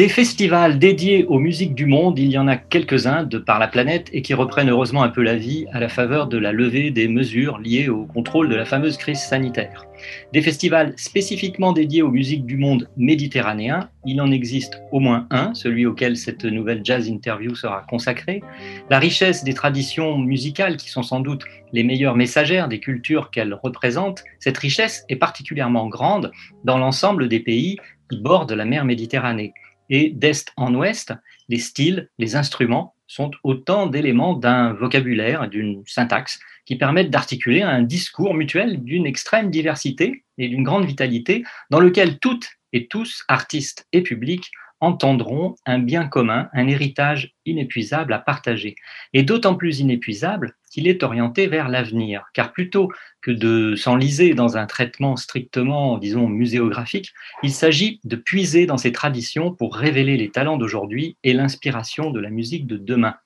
Des festivals dédiés aux musiques du monde, il y en a quelques-uns de par la planète et qui reprennent heureusement un peu la vie à la faveur de la levée des mesures liées au contrôle de la fameuse crise sanitaire. Des festivals spécifiquement dédiés aux musiques du monde méditerranéen, il en existe au moins un, celui auquel cette nouvelle jazz interview sera consacrée. La richesse des traditions musicales, qui sont sans doute les meilleures messagères des cultures qu'elles représentent, cette richesse est particulièrement grande dans l'ensemble des pays qui bordent la mer Méditerranée. Et d'est en ouest, les styles, les instruments sont autant d'éléments d'un vocabulaire, d'une syntaxe qui permettent d'articuler un discours mutuel d'une extrême diversité et d'une grande vitalité dans lequel toutes et tous, artistes et publics, entendront un bien commun, un héritage inépuisable à partager. Et d'autant plus inépuisable qu'il est orienté vers l'avenir, car plutôt que de s'enliser dans un traitement strictement, disons, muséographique, il s'agit de puiser dans ces traditions pour révéler les talents d'aujourd'hui et l'inspiration de la musique de demain.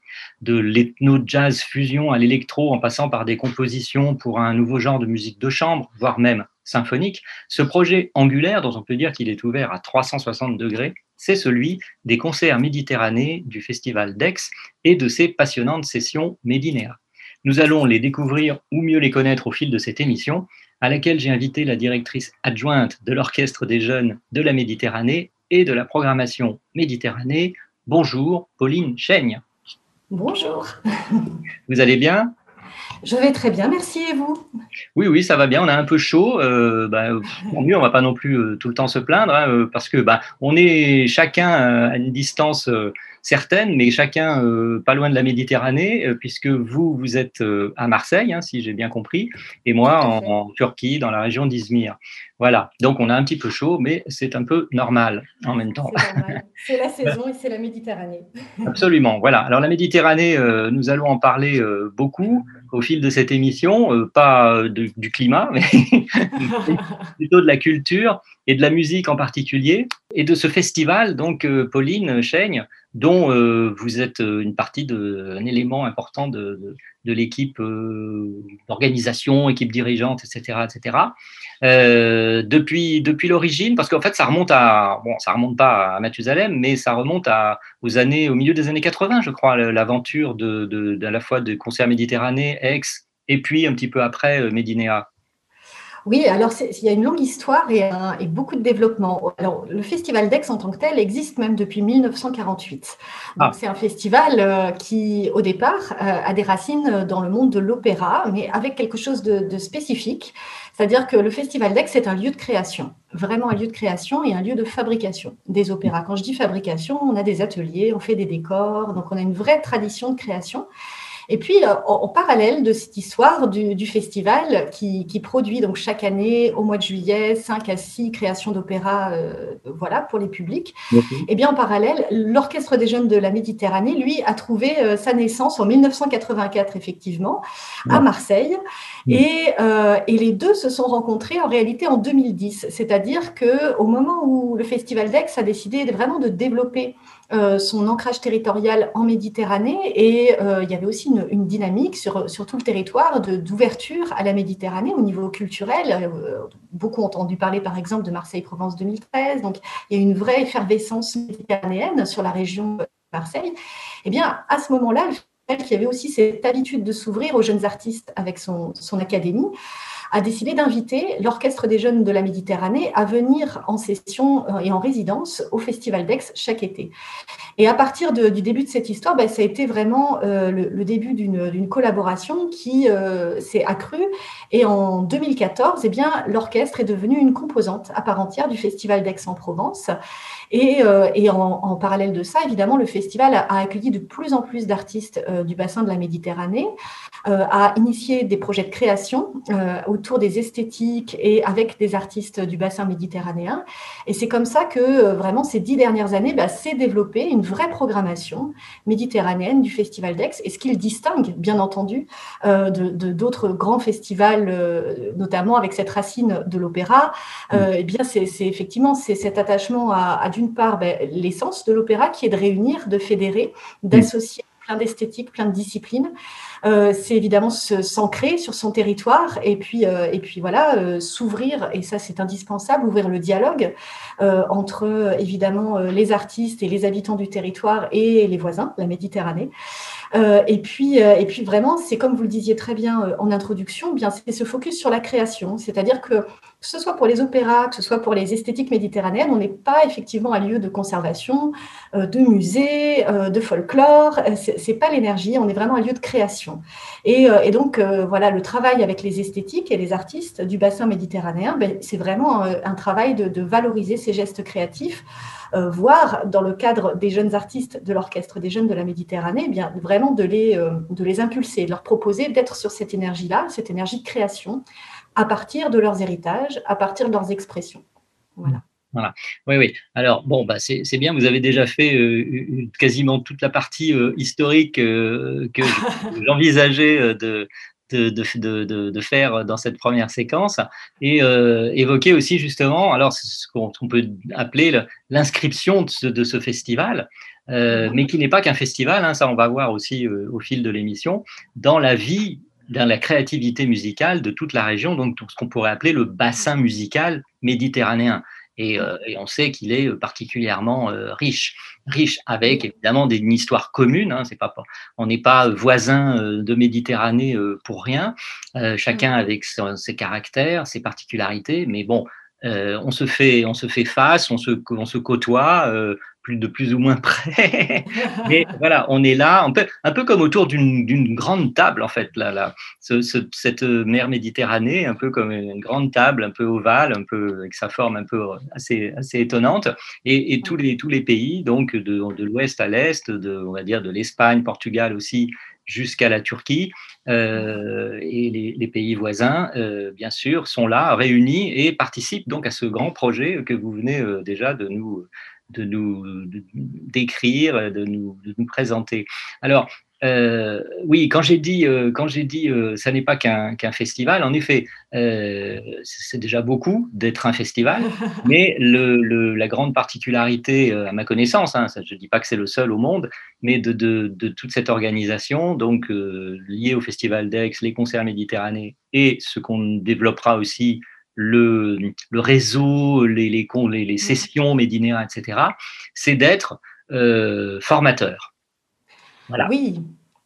De l'ethno-jazz fusion à l'électro en passant par des compositions pour un nouveau genre de musique de chambre, voire même symphonique, ce projet angulaire, dont on peut dire qu'il est ouvert à 360 degrés, c'est celui des concerts méditerranéens du Festival d'Aix et de ses passionnantes sessions Médinéa. Nous allons les découvrir ou mieux les connaître au fil de cette émission, à laquelle j'ai invité la directrice adjointe de l'Orchestre des jeunes de la Méditerranée et de la programmation Méditerranée. Bonjour, Pauline Chaigne. Bonjour. Vous allez bien? Je vais très bien, merci. Et vous? Oui, oui, ça va bien. On a un peu chaud. Euh, bah, tant mieux, on va pas non plus euh, tout le temps se plaindre, hein, euh, parce que bah, on est chacun euh, à une distance euh, certaine, mais chacun euh, pas loin de la Méditerranée, euh, puisque vous, vous êtes euh, à Marseille, hein, si j'ai bien compris, et moi en, Turquie, dans la région d'Izmir. Voilà. Donc on a un petit peu chaud, mais c'est un peu normal en même temps. C'est la saison et c'est la Méditerranée. Absolument. Voilà. Alors la Méditerranée, nous allons en parler beaucoup au fil de cette émission, euh, pas euh, de- du climat, mais plutôt de la culture et de la musique en particulier, et de ce festival, donc euh, Pauline Chaigne, dont euh, vous êtes une partie de, un élément important de, de, l'équipe d'organisation, équipe dirigeante, etc., etc. Euh, depuis depuis l'origine, parce qu'en fait ça remonte à bon, ça remonte pas à Mathusalem, mais ça remonte à aux années au milieu des années 80, je crois, l'aventure de, de, d'à la fois de concert Méditerranée, Aix, et puis un petit peu après euh, Médinéa. Oui, alors il y a une longue histoire et, un- et beaucoup de développement. Alors, le festival d'Aix en tant que tel existe même depuis 1948. Donc, Ah. c'est un festival euh, qui, au départ, a des racines dans le monde de l'opéra, mais avec quelque chose de, de spécifique. C'est-à-dire que le festival d'Aix est un lieu de création, vraiment un lieu de création et un lieu de fabrication des opéras. Quand je dis fabrication, on a des ateliers, on fait des décors, donc on a une vraie tradition de création. Et puis, euh, en, en parallèle de cette histoire du, du festival qui, qui produit donc chaque année, au mois de juillet, 5 à 6 créations d'opéra euh, voilà, pour les publics, et bien en parallèle, l'Orchestre des jeunes de la Méditerranée, lui, a trouvé euh, sa naissance en 1984, effectivement, à. Marseille. Et, euh, et les deux se sont rencontrés en réalité en 2010. C'est-à-dire qu'au moment où le Festival d'Aix a décidé vraiment de développer euh, son ancrage territorial en Méditerranée et euh, il y avait aussi une, dynamique sur, sur tout le territoire d'ouverture à la Méditerranée au niveau culturel. Euh, beaucoup ont entendu parler par exemple de Marseille-Provence 2013, donc il y a une vraie effervescence méditerranéenne sur la région de Marseille. Eh bien, à ce moment-là, le festival qui avait aussi cette habitude de s'ouvrir aux jeunes artistes avec son, son académie, a décidé d'inviter l'Orchestre des jeunes de la Méditerranée à venir en session et en résidence au Festival d'Aix chaque été. Et à partir du début de cette histoire, ben, ça a été vraiment le, début d'une collaboration qui s'est accrue. Et en 2014, eh bien, l'orchestre est devenu une composante à part entière du Festival d'Aix-en-Provence. Et, et en, en, parallèle de ça, évidemment, le festival a accueilli de plus en plus d'artistes du bassin de la Méditerranée, a initié des projets de création autour des esthétiques et avec des artistes du bassin méditerranéen. Et c'est comme ça que vraiment ces dix dernières années, bah, s'est développée une vraie programmation méditerranéenne du Festival d'Aix. Et ce qu'il distingue, bien entendu, de d'autres grands festivals, notamment avec cette racine de l'opéra, eh bien, c'est effectivement c'est cet attachement à, d'une part ben, l'essence de l'opéra qui est de réunir, de fédérer, d'associer plein d'esthétiques, plein de disciplines. Euh, c'est évidemment s'ancrer sur son territoire et puis, euh, et puis voilà, euh, s'ouvrir, et ça c'est indispensable, ouvrir le dialogue entre évidemment les artistes et les habitants du territoire et les voisins, la Méditerranée. Et, puis, et puis vraiment, c'est comme vous le disiez très bien en introduction, bien c'est ce focus sur la création, c'est-à-dire que que ce soit pour les opéras, que ce soit pour les esthétiques méditerranéennes, on n'est pas effectivement un lieu de conservation, de musée, de folklore. C'est pas l'énergie, on est vraiment un lieu de création. Et, donc voilà, le travail avec les esthétiques et les artistes du bassin méditerranéen, ben, c'est vraiment un travail de, valoriser ces gestes créatifs. Voire dans le cadre des jeunes artistes de l'Orchestre des jeunes de la Méditerranée, eh bien vraiment de les, de les impulser, de leur proposer d'être sur cette énergie-là, cette énergie de création, à partir de leurs héritages, à partir de leurs expressions. Voilà. Voilà. Oui, oui. Alors, bon, bah, c'est bien, vous avez déjà fait euh, quasiment toute la partie euh, historique euh, que j'envisageais de, de, faire dans cette première séquence et évoquer aussi justement, alors, ce qu'on peut appeler l'inscription de, ce, festival. mais qui n'est pas qu'un festival, hein, ça on va voir aussi au fil de l'émission, dans la vie dans la créativité musicale de toute la région, donc tout ce qu'on pourrait appeler le bassin musical méditerranéen. Et, euh, on sait qu'il est particulièrement euh, riche, riche avec évidemment des, une histoire commune. Hein, c'est pas, on n'est pas voisin euh, de Méditerranée pour rien. chacun avec ses caractères, ses particularités, mais bon, on se fait, on se fait face, on se, on se côtoie de plus ou moins près. Mais voilà, on est là, un peu, comme autour d'une grande table, en fait, là, là. cette mer Méditerranée, un peu comme une grande table, un peu ovale, un peu avec sa forme un peu assez, assez étonnante. Et, tous, les, tous les pays, donc de, de l'ouest à l'est, on va dire de l'Espagne, Portugal aussi, jusqu'à la Turquie euh, et les, les, pays voisins, euh, bien sûr, sont là, réunis et participent donc à ce grand projet que vous venez euh, déjà de nous, de nous décrire, de nous, de nous présenter. Alors, euh, oui, quand j'ai dit, euh, quand j'ai dit, euh, ça n'est pas qu'un festival. En effet, c'est déjà beaucoup d'être un festival, mais le, la grande particularité, à ma connaissance, hein, ça, je ne dis pas que c'est le seul au monde, mais de, de, de toute cette organisation, donc liée au Festival d'Aix, les concerts méditerranéens et ce qu'on développera aussi le, le réseau, les, les, les, mmh. sessions Médinéa, etc., c'est d'être euh, formateur. Voilà. Oui,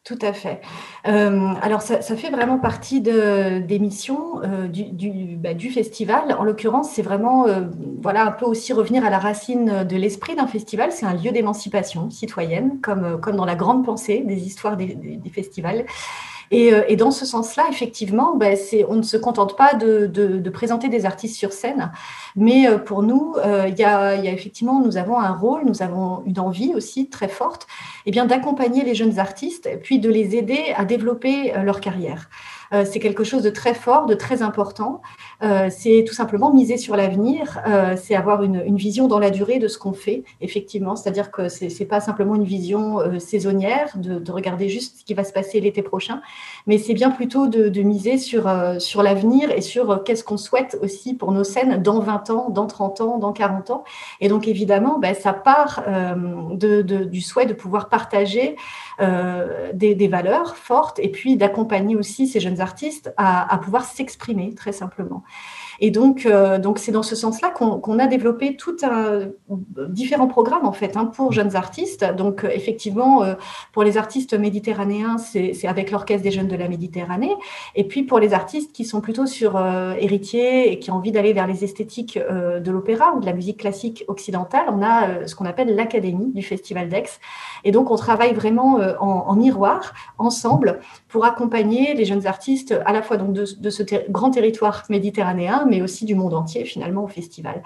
tout à fait. Euh, alors, ça, ça, fait vraiment partie de, des missions euh, du, du, bah, du, festival. En l'occurrence, c'est vraiment, euh, voilà, un peu aussi revenir à la racine de l'esprit d'un festival. C'est un lieu d'émancipation citoyenne, comme, comme dans la grande pensée des histoires des, des, des festivals. Et, euh, et dans ce sens-là, effectivement, ben, on ne se contente pas de, de, présenter des artistes sur scène, mais euh, pour nous, euh, il y, a, effectivement, nous avons un rôle, nous avons une envie aussi très forte, eh bien d'accompagner les jeunes artistes, puis de les aider à développer leur carrière. Euh, c'est quelque chose de très fort, de très important. Euh, c'est tout simplement miser sur l'avenir, euh, c'est avoir une, vision dans la durée de ce qu'on fait, effectivement. C'est-à-dire que c'est n'est pas simplement une vision saisonnière, de, de, regarder juste ce qui va se passer l'été prochain, mais c'est bien plutôt de, miser sur, sur l'avenir et sur qu'est-ce qu'on souhaite aussi pour nos scènes dans 20 ans, dans 30 ans, dans 40 ans. Et donc, évidemment, ben, ça part du souhait de pouvoir partager des valeurs fortes et puis d'accompagner aussi ces jeunes artistes à, pouvoir s'exprimer très simplement. Et donc, donc c'est dans ce sens-là qu'on a développé tout un différents programmes en fait hein, pour jeunes artistes. Donc, effectivement, pour les artistes méditerranéens, c'est avec l'Orchestre des Jeunes de la Méditerranée. Et puis pour les artistes qui sont plutôt sur héritier et qui ont envie d'aller vers les esthétiques de l'opéra ou de la musique classique occidentale, on a ce qu'on appelle l'Académie du Festival d'Aix. Et donc, on travaille vraiment en, en miroir, ensemble, pour accompagner les jeunes artistes à la fois donc de, ce grand territoire méditerranéen, mais aussi du monde entier finalement au festival.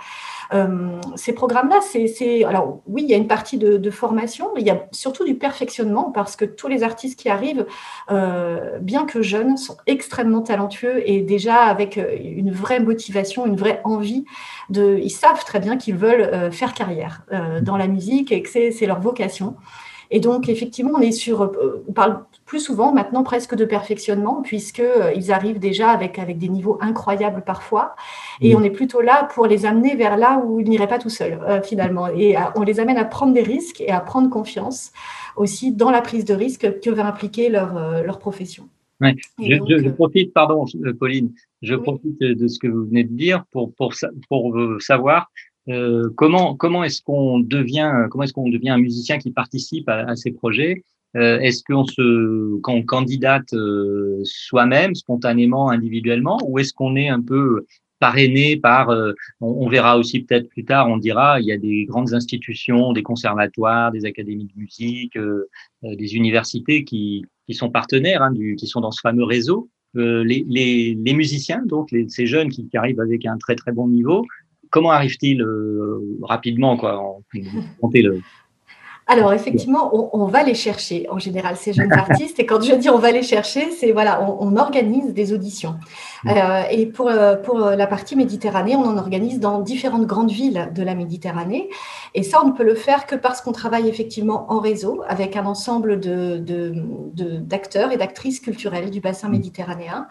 Euh, ces programmes-là, c'est alors oui, il y a une partie de, formation, mais il y a surtout du perfectionnement parce que tous les artistes qui arrivent, euh, bien que jeunes, sont extrêmement talentueux et déjà avec euh, une vraie motivation, une vraie envie de, ils savent très bien qu'ils veulent faire carrière dans la musique et que c'est leur vocation. Et donc, effectivement, on est sur, on parle plus souvent maintenant presque de perfectionnement, puisqu'ils euh, arrivent déjà avec, avec des niveaux incroyables parfois. Et on est plutôt là pour les amener vers là où ils n'iraient pas tout seuls, euh, finalement. Et euh, on les amène à prendre des risques et à prendre confiance aussi dans la prise de risque que va impliquer leur, leur profession. Je, profite, pardon, Pauline, je profite de ce que vous venez de dire pour, pour, pour savoir comment, comment est-ce qu'on devient, comment est-ce qu'on devient un musicien qui participe à, ces projets? Euh, est-ce qu'on se, quand on candidate euh, soi-même, spontanément, individuellement, ou est-ce qu'on est un peu parrainé par, euh, on, verra aussi peut-être plus tard, on dira, il y a des grandes institutions, des conservatoires, des académies de musique, des universités qui, qui sont partenaires, hein, qui sont dans ce fameux réseau. Les, les, les, musiciens, donc ces jeunes qui, arrivent avec un très très bon niveau, comment arrivent-ils rapidement quoi, en, le, alors effectivement, on, va les chercher en général ces jeunes artistes. Et quand je dis on va les chercher, c'est voilà, on, organise des auditions. Euh, et pour euh, pour la partie Méditerranée, on en organise dans différentes grandes villes de la Méditerranée. Et ça, on ne peut le faire que parce qu'on travaille effectivement en réseau avec un ensemble de d'acteurs et d'actrices culturelles du bassin mm. méditerranéen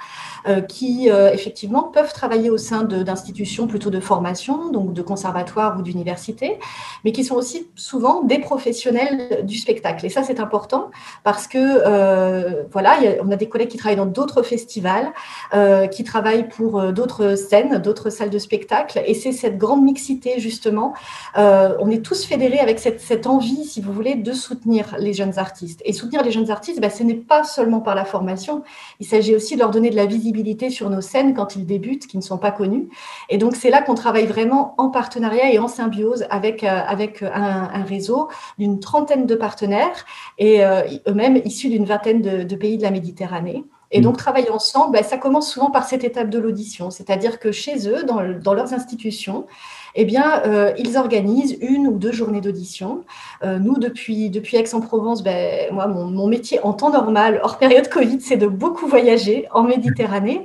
euh, qui effectivement peuvent travailler au sein d'institutions plutôt de formation, donc de conservatoires ou d'universités, mais qui sont aussi souvent des professionnels du spectacle. Et ça, c'est important parce que, euh, voilà, on a des collègues qui travaillent dans d'autres festivals, euh, qui travaillent pour euh, d'autres scènes, d'autres salles de spectacle. Et c'est cette grande mixité, justement. on est tous fédérés avec cette, envie, si vous voulez, de soutenir les jeunes artistes. Et soutenir les jeunes artistes, ben, ce n'est pas seulement par la formation. Il s'agit aussi de leur donner de la visibilité sur nos scènes quand ils débutent, qui ne sont pas connus. Et donc, c'est là qu'on travaille vraiment en partenariat et en symbiose avec, avec un, réseau d'une trentaine de partenaires et euh, eux-mêmes issus d'une vingtaine de, pays de la Méditerranée. Et donc, travailler ensemble, ben, ça commence souvent par cette étape de l'audition, c'est-à-dire que chez eux, dans, dans leurs institutions, eh bien, euh, ils organisent une ou deux journées d'audition. Euh, nous, depuis, depuis Aix-en-Provence, ben, moi, mon, métier en temps normal, hors période Covid, c'est de beaucoup voyager en Méditerranée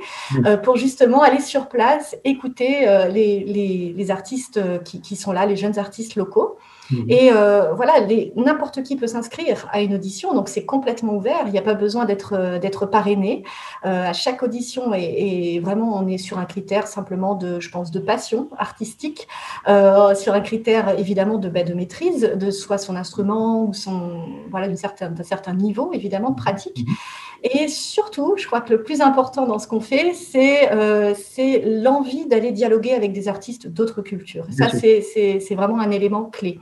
pour justement aller sur place, écouter les, les, les, artistes qui, qui, sont là, les jeunes artistes locaux. Mhm. Et euh, voilà, n'importe qui peut s'inscrire à une audition, donc c'est complètement ouvert. Il n'y a pas besoin d'être euh, d'être parrainé. Euh, à chaque audition, et, vraiment, on est sur un critère simplement de, je pense, de passion artistique, sur un critère évidemment de, bah, de maîtrise de soit son instrument ou son voilà d'un certain, certain niveau évidemment de pratique. Mhm. Et surtout, je crois que le plus important dans ce qu'on fait, c'est c'est l'envie d'aller dialoguer avec des artistes d'autres cultures. Ça, c'est vraiment un élément clé.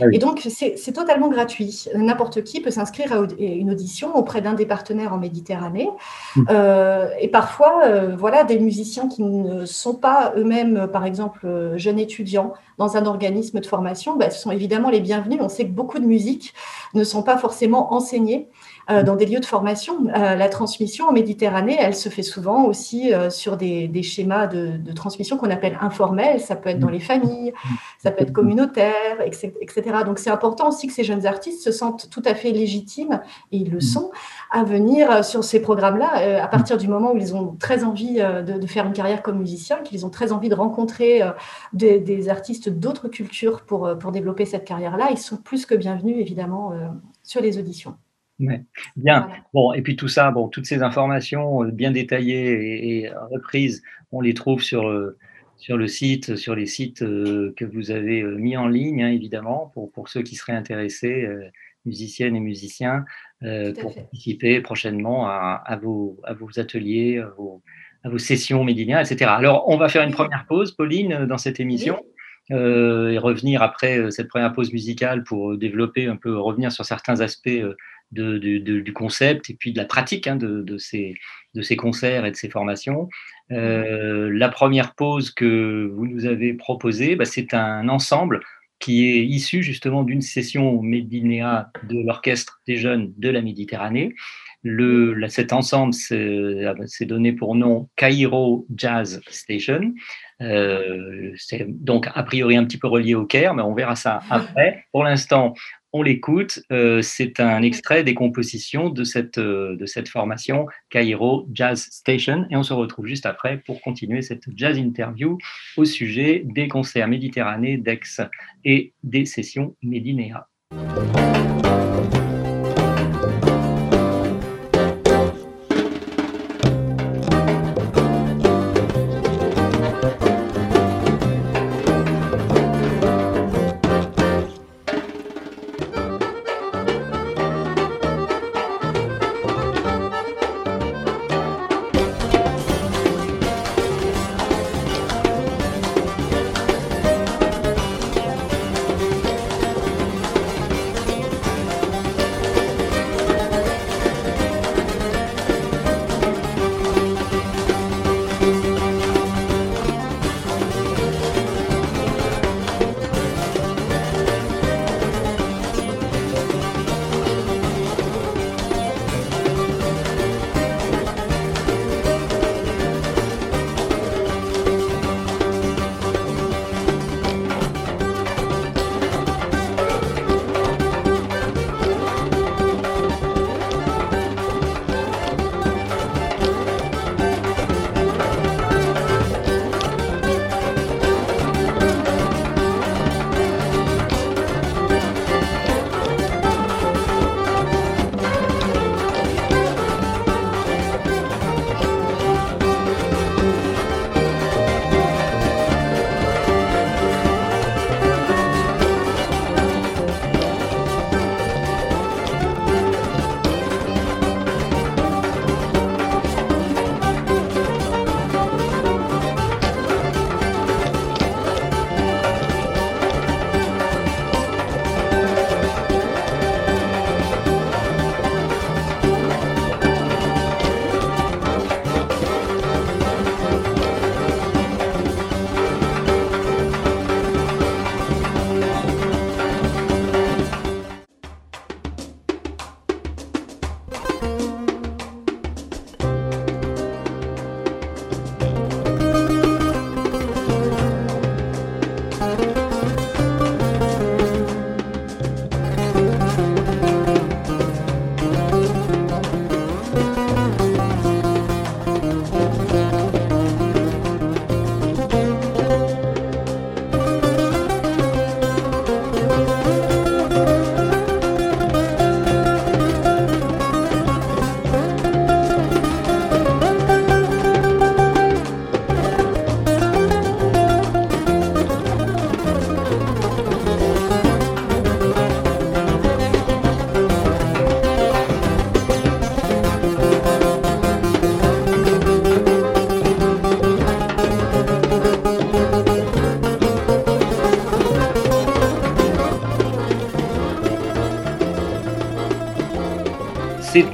Ah et donc, c'est totalement gratuit. N'importe qui peut s'inscrire à une audition auprès d'un des partenaires en Méditerranée. Mmh. Euh, et parfois, euh, voilà, des musiciens qui ne sont pas eux-mêmes, par exemple, jeunes étudiants dans un organisme de formation, bah, ce sont évidemment les bienvenus. On sait que beaucoup de musiques ne sont pas forcément enseignées euh, dans des lieux de formation. Euh, la transmission en Méditerranée, elle se fait souvent aussi euh, sur des, des, schémas de, de transmission qu'on appelle informels. Ça peut être dans les familles, ça peut être communautaire, etc. Donc c'est important aussi que ces jeunes artistes se sentent tout à fait légitimes, et ils le sont, à venir sur ces programmes-là à partir du moment où ils ont très envie de, de faire une carrière comme musicien, qu'ils ont très envie de rencontrer des, des artistes d'autres cultures pour, pour développer cette carrière-là. Ils sont plus que bienvenus, évidemment, sur les auditions. Bien. Bon, et puis tout ça, bon, toutes ces informations euh, bien détaillées et, reprises, on les trouve sur, euh, sur le site, sur les sites euh, que vous avez mis en ligne, hein, évidemment, pour, pour ceux qui seraient intéressés, musiciennes et musiciens, pour participer prochainement à, à, vos, à vos ateliers, à vos, à vos sessions médiniennes, etc. Alors, on va faire une première pause, Pauline, dans cette émission. Euh, et revenir après euh, cette première pause musicale pour développer un peu, revenir sur certains aspects euh, de, de, de, du concept et puis de la pratique hein, de, ces, de ces concerts et de ces formations. Euh, la première pause que vous nous avez proposée, bah, c'est un ensemble qui est issu justement d'une session Médinéa de l'Orchestre des Jeunes de la Méditerranée. Le, cet ensemble s'est donné pour nom Cairo Jazz Station. Euh, c'est donc a priori un petit peu relié au Caire, mais on verra ça après. Pour l'instant, on l'écoute. Euh, c'est un extrait des compositions de cette, euh, de cette formation Cairo Jazz Station. Et on se retrouve juste après pour continuer cette jazz interview au sujet des concerts méditerranéens d'Aix et des sessions Médinéa.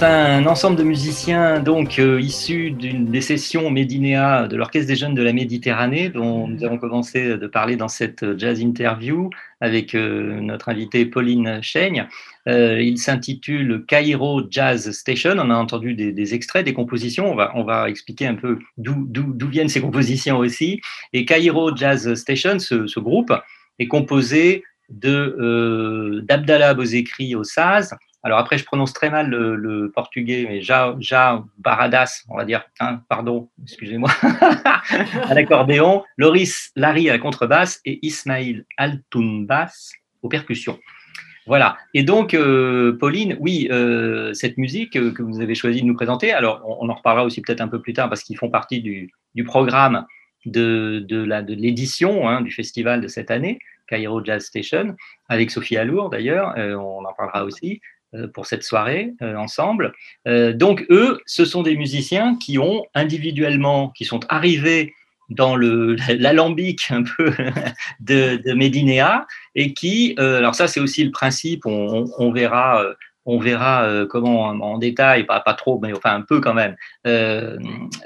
Un ensemble de musiciens donc euh, issus d'une des sessions Médinéa de l'Orchestre des Jeunes de la Méditerranée, dont nous avons commencé de parler dans cette jazz interview avec euh, notre invitée Pauline Chaigne. Euh, il s'intitule Cairo Jazz Station. On a entendu des, extraits, des compositions. On va, on va expliquer un peu d'où viennent ces compositions aussi. Et Cairo Jazz Station, ce, ce groupe, est composé de d'Abdallah Bozekri au saz, alors après, je prononce très mal le, portugais, mais Ja, ja Baradas, on va dire, hein, pardon, excusez-moi, à l'accordéon, Loris Larry à la contrebasse et Ismail Altunbas aux percussions. Voilà. Et donc, euh, Pauline, oui, euh, cette musique que vous avez choisi de nous présenter, alors on, en reparlera aussi peut-être un peu plus tard parce qu'ils font partie du, programme de, l'édition hein, du festival de cette année, Cairo Jazz Station, avec Sophie Alour d'ailleurs, euh, on en parlera aussi. Pour cette soirée ensemble. donc eux, ce sont des musiciens qui ont individuellement, qui sont arrivés dans l'alambic un peu de, de Médinéa et qui, alors ça c'est aussi le principe, on, verra on verra comment en détail, pas, pas, trop, mais enfin un peu quand même,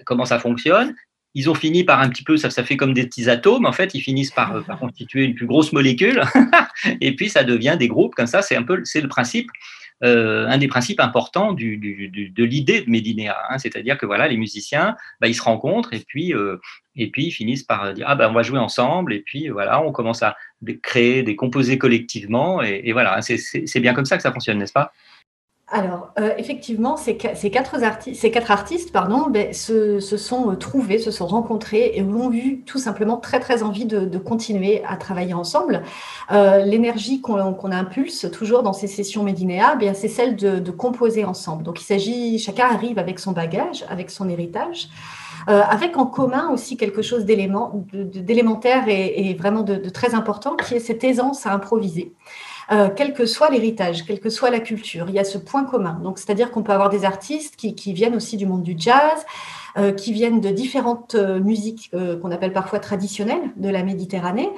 comment ça fonctionne ils ont fini par un petit peu, ça, ça fait comme des petits atomes, en fait, ils finissent par, constituer une plus grosse molécule, et puis ça devient des groupes comme ça, c'est un peu, le principe, euh, un des principes importants de l'idée de Médinéa, hein. c'est-à-dire que voilà, les musiciens, bah, ils se rencontrent et puis, euh, et puis ils finissent par dire ah ben on va jouer ensemble et puis voilà, on commence à créer des composés collectivement et voilà, c'est bien comme ça que ça fonctionne, n'est-ce pas? Alors, euh, effectivement, ces, quatre, artistes, pardon, ben, se, sont euh, trouvés, se sont rencontrés et ont eu tout simplement très très envie de, continuer à travailler ensemble. Euh, l'énergie qu'on impulse toujours dans ces sessions Médinéa, ben, c'est celle de, composer ensemble. Donc, il s'agit, chacun arrive avec son bagage, avec son héritage. avec en commun aussi quelque chose d'élémentaire et, vraiment de, très important, qui est cette aisance à improviser. Euh, quel que soit l'héritage, quelle que soit la culture. Il y a ce point commun. Donc, c'est-à-dire qu'on peut avoir des artistes qui, qui, viennent aussi du monde du jazz, euh, qui viennent de différentes euh, musiques euh, qu'on appelle parfois traditionnelles de la Méditerranée.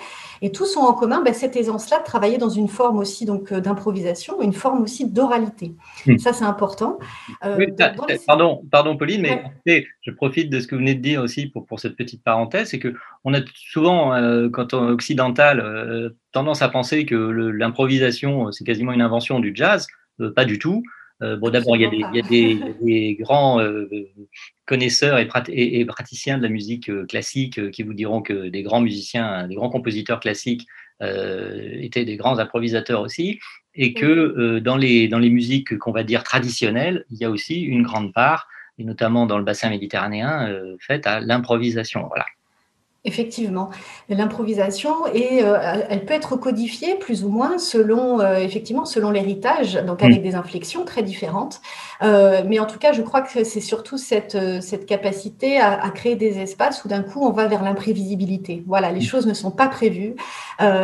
Et tous ont en commun ben, cette aisance-là de travailler dans une forme aussi donc d'improvisation, une forme aussi d'oralité. Hmm. Ça, c'est important. pardon, pardon, Pauline, mais je profite de ce que vous venez de dire aussi pour, pour cette petite parenthèse, c'est que on a souvent, quand on est occidental, tendance à penser que l'improvisation, c'est quasiment une invention du jazz. pas du tout. Euh, bon, d'abord, il y a des, grands euh, connaisseurs et, praticiens de la musique euh, classique qui vous diront que des grands musiciens, des grands compositeurs classiques étaient des grands improvisateurs aussi, et que dans, les, dans les musiques qu'on va dire traditionnelles, il y a aussi une grande part, et notamment dans le bassin méditerranéen, faite à l'improvisation. Voilà. Effectivement, l'improvisation et euh, elle peut être codifiée plus ou moins selon euh, effectivement selon l'héritage, donc avec mm. des inflexions très différentes. Euh, mais en tout cas, je crois que c'est surtout cette cette capacité à, à, créer des espaces où d'un coup on va vers l'imprévisibilité. Voilà, les mm. choses ne sont pas prévues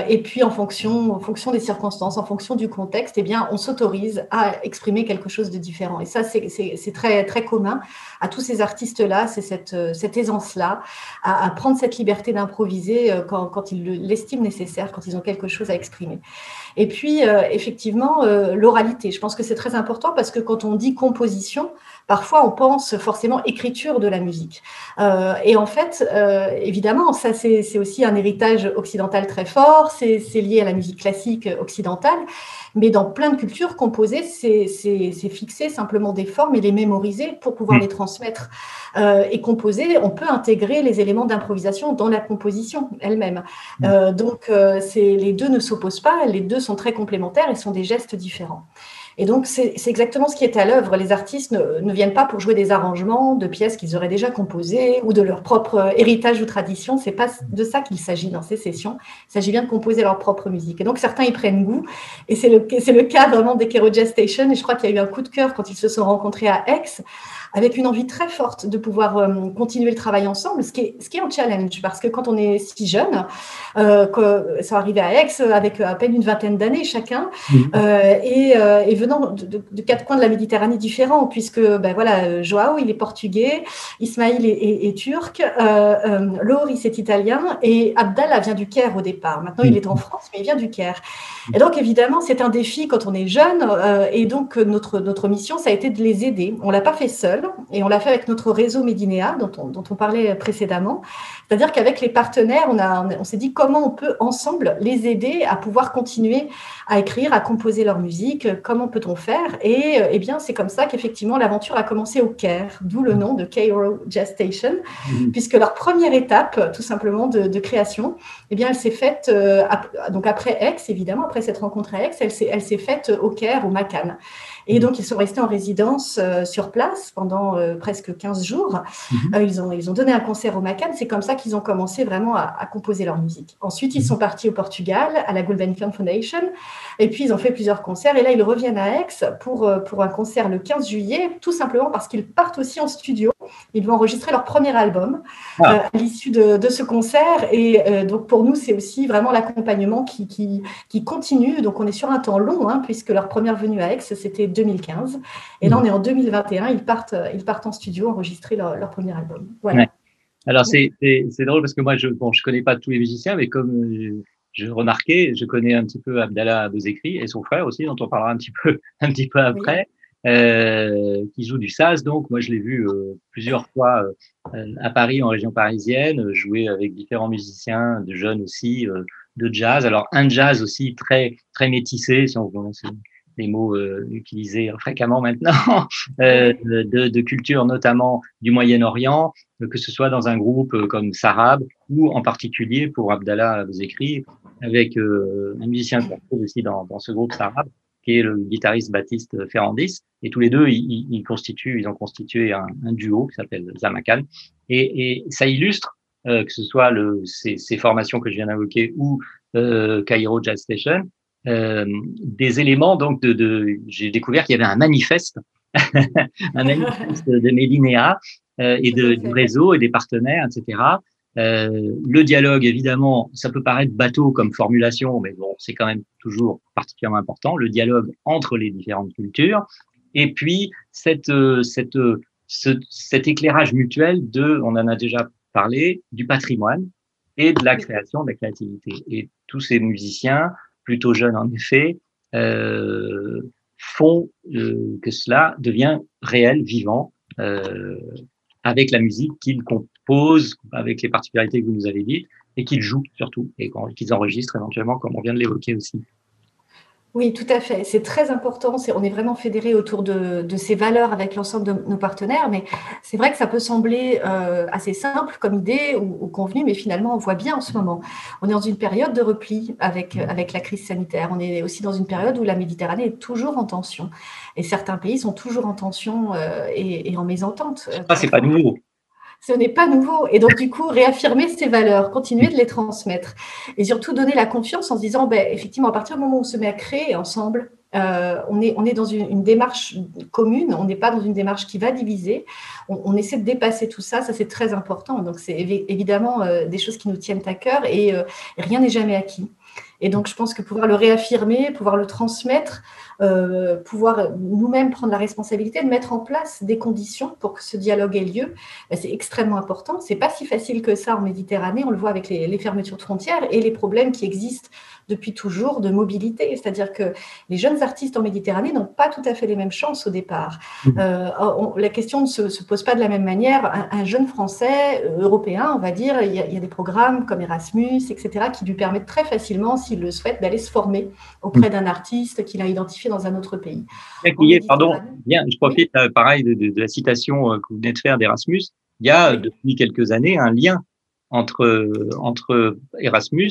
et puis en fonction en fonction des circonstances, en fonction du contexte, eh bien on s'autorise à exprimer quelque chose de différent. Et ça c'est très très commun à tous ces artistes là, c'est cette cette aisance là à, à prendre cette liberté d'improviser euh, quand, quand ils l'estiment nécessaire, quand ils ont quelque chose à exprimer. Et puis, euh, effectivement, euh, l'oralité. Je pense que c'est très important parce que quand on dit composition, parfois on pense forcément écriture de la musique. et en fait, évidemment, ça c'est aussi un héritage occidental très fort, c'est lié à la musique classique occidentale, mais dans plein de cultures, composer, c'est fixer simplement des formes et les mémoriser pour pouvoir mm. les transmettre. Euh, et composer, on peut intégrer les éléments d'improvisation dans la composition elle-même. Mm. Euh, donc, euh, les deux ne s'opposent pas, les deux sont très complémentaires et sont des gestes différents. Et donc, c'est exactement ce qui est à l'œuvre. Les artistes ne, viennent pas pour jouer des arrangements de pièces qu'ils auraient déjà composées ou de leur propre héritage ou tradition. C'est pas de ça qu'il s'agit dans ces sessions. Il s'agit bien de composer leur propre musique. Et donc, certains y prennent goût. Et c'est le, le cas vraiment des Kero Station. Et je crois qu'il y a eu un coup de cœur quand ils se sont rencontrés à Aix avec une envie très forte de pouvoir euh, continuer le travail ensemble, ce qui, est, ce qui est un challenge, parce que quand on est si jeune, euh, que ça arrivait à Aix avec à peine une vingtaine d'années chacun, mhm. euh, et, euh, et, venant de, de, quatre coins de la Méditerranée différents, puisque ben voilà, Joao, il est portugais, Ismaïl est, est, turc, euh, Loris est italien, et Abdallah vient du Caire au départ. Maintenant, il est en France, mais il vient du Caire. Et donc, évidemment, c'est un défi quand on est jeune, et donc notre, notre mission, ça a été de les aider. On l'a pas fait seul, et on l'a fait avec notre réseau Médinéa dont on, dont on parlait précédemment. C'est-à-dire qu'avec les partenaires, on, a, on s'est dit comment on peut ensemble les aider à pouvoir continuer à écrire, à composer leur musique, comment peut-on faire Et eh bien, c'est comme ça qu'effectivement l'aventure a commencé au Caire, d'où le nom de Cairo Jazz Station, mmh. puisque leur première étape, tout simplement de, création, eh bien, elle s'est faite euh, donc après Aix, évidemment, après cette rencontre à Aix, elle s'est, elle s'est faite au Caire, au Macan. Et donc, ils sont restés en résidence euh, sur place pendant euh, presque 15 jours. Mhm. Euh, ils, ont, ils ont donné un concert au Macan. C'est comme ça qu'ils ont commencé vraiment à, composer leur musique. Ensuite, ils mhm. sont partis au Portugal, à la Gulbenkian Foundation. Et puis, ils ont fait plusieurs concerts. Et là, ils reviennent à Aix pour, pour un concert le 15 juillet, tout simplement parce qu'ils partent aussi en studio Ils vont enregistrer leur premier album Ah. euh, à l'issue de, de ce concert. Et euh, donc, pour nous, c'est aussi vraiment l'accompagnement qui, qui, qui continue. Donc, on est sur un temps long, hein, puisque leur première venue à Aix, c'était 2015. Et là, on est en 2021. Ils partent, euh, ils partent en studio enregistrer leur, leur premier album. Voilà. Ouais. Alors c'est c'est c'est drôle parce que moi je bon je connais pas tous les musiciens mais comme je, je remarquais je connais un petit peu Abdallah Bouzekri et son frère aussi dont on parlera un petit peu un petit peu après euh, qui joue du saz donc moi je l'ai vu euh, plusieurs fois euh, à Paris en région parisienne jouer avec différents musiciens de jeunes aussi euh, de jazz. Alors un jazz aussi très très métissé si on c'est des mots euh, utilisés fréquemment maintenant euh, de, de culture notamment du Moyen-Orient que ce soit dans un groupe comme Sarab ou en particulier pour Abdallah Bouzekri avec un musicien aussi dans, dans ce groupe Sarab qui est le guitariste Baptiste Ferrandis. Et tous les deux ils, ils- constituent ils ont constitué un, un duo qui s'appelle Zamakan. Et, et ça illustre euh, que ce soit le, ces, ces formations que je viens d'invoquer ou euh, Cairo Jazz Station euh, des éléments donc de, de j'ai découvert qu'il y avait un manifeste un manifeste de Médinéa euh, et de, du réseau et des partenaires, etc. Euh, le dialogue, évidemment, ça peut paraître bateau comme formulation, mais bon, c'est quand même toujours particulièrement important. Le dialogue entre les différentes cultures, et puis cette, euh, cette, euh, ce- cet éclairage mutuel de, on en a déjà parlé, du patrimoine et de la création, de la créativité. Et tous ces musiciens, plutôt jeunes en effet, font que cela devient réel, vivant, avec la musique qu'ils composent, avec les particularités que vous nous avez dites, et qu'ils jouent surtout, et qu'ils enregistrent éventuellement, comme on vient de l'évoquer aussi. Oui, tout à fait. C'est très important. On est vraiment fédéré autour de, de ces valeurs avec l'ensemble de nos partenaires. Mais c'est vrai que ça peut sembler euh, assez simple comme idée ou, ou convenu, mais finalement, on voit bien en ce moment. On est dans une période de repli avec, avec la crise sanitaire. On est aussi dans une période où la Méditerranée est toujours en tension. Et certains pays sont toujours en tension euh, et, et en mésentente. Ça, c'est pas nouveau. Ce n'est pas nouveau. Et donc, du coup, réaffirmer ces valeurs, continuer de les transmettre et surtout donner la confiance en se disant, ben, effectivement, à partir du moment où on se met à créer ensemble, euh, on, est, dans une, démarche commune, on n'est pas dans une démarche qui va diviser. On, essaie de dépasser tout ça, ça c'est très important. Donc, c'est évi- évidemment euh, des choses qui nous tiennent à cœur et euh, rien n'est jamais acquis. Et donc, je pense que pouvoir le réaffirmer, pouvoir le transmettre, euh, pouvoir nous-mêmes prendre la responsabilité de mettre en place des conditions pour que ce dialogue ait lieu, ben, c'est extrêmement important. C'est pas si facile que ça en Méditerranée. On le voit avec les, les fermetures de frontières et les problèmes qui existent depuis toujours de mobilité. C'est-à-dire que les jeunes artistes en Méditerranée n'ont pas tout à fait les mêmes chances au départ. Euh, on- la question ne se, se pose pas de la même manière. Un, un jeune Français, euh, européen, on va dire, il y, a, il y a des programmes comme Erasmus, etc., qui lui permettent très facilement, s'il le souhaite, d'aller se former auprès d'un artiste qu'il a identifié dans un autre pays. Y ait, pardon, bien, je profite euh, pareil de, de- de la citation euh, que vous venez de faire d'Erasmus. Il y a euh, depuis quelques années un lien entre entre Erasmus,